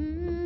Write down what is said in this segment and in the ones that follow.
Mm,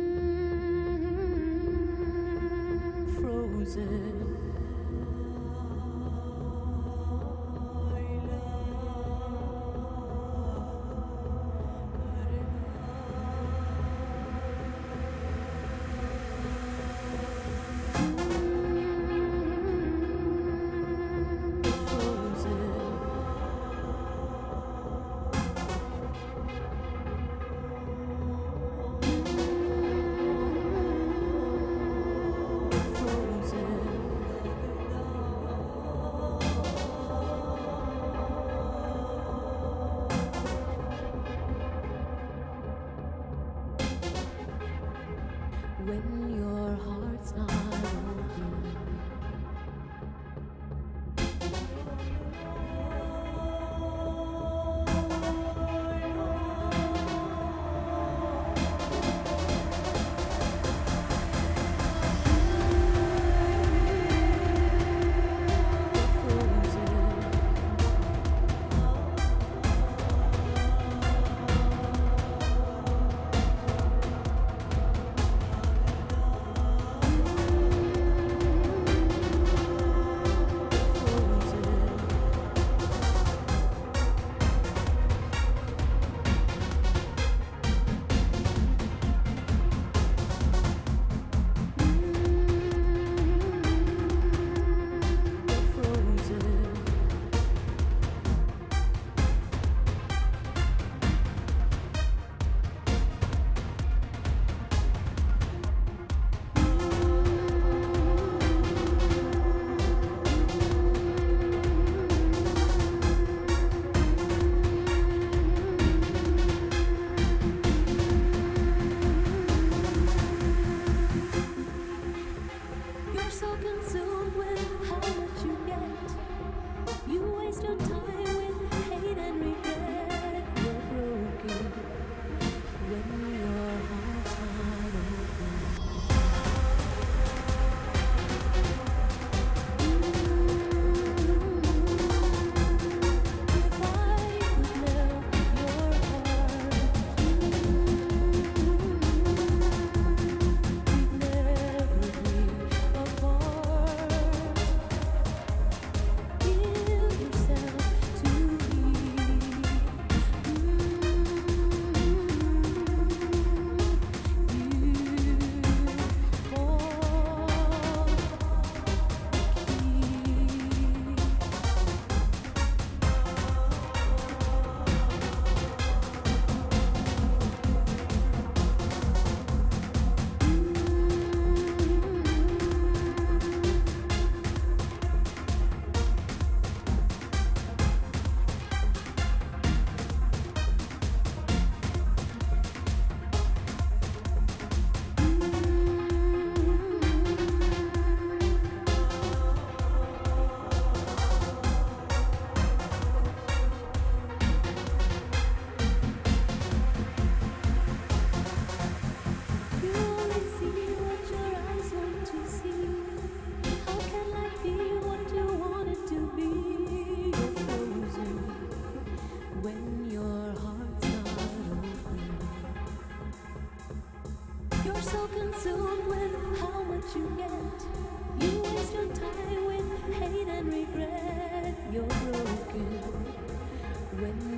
When when.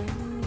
when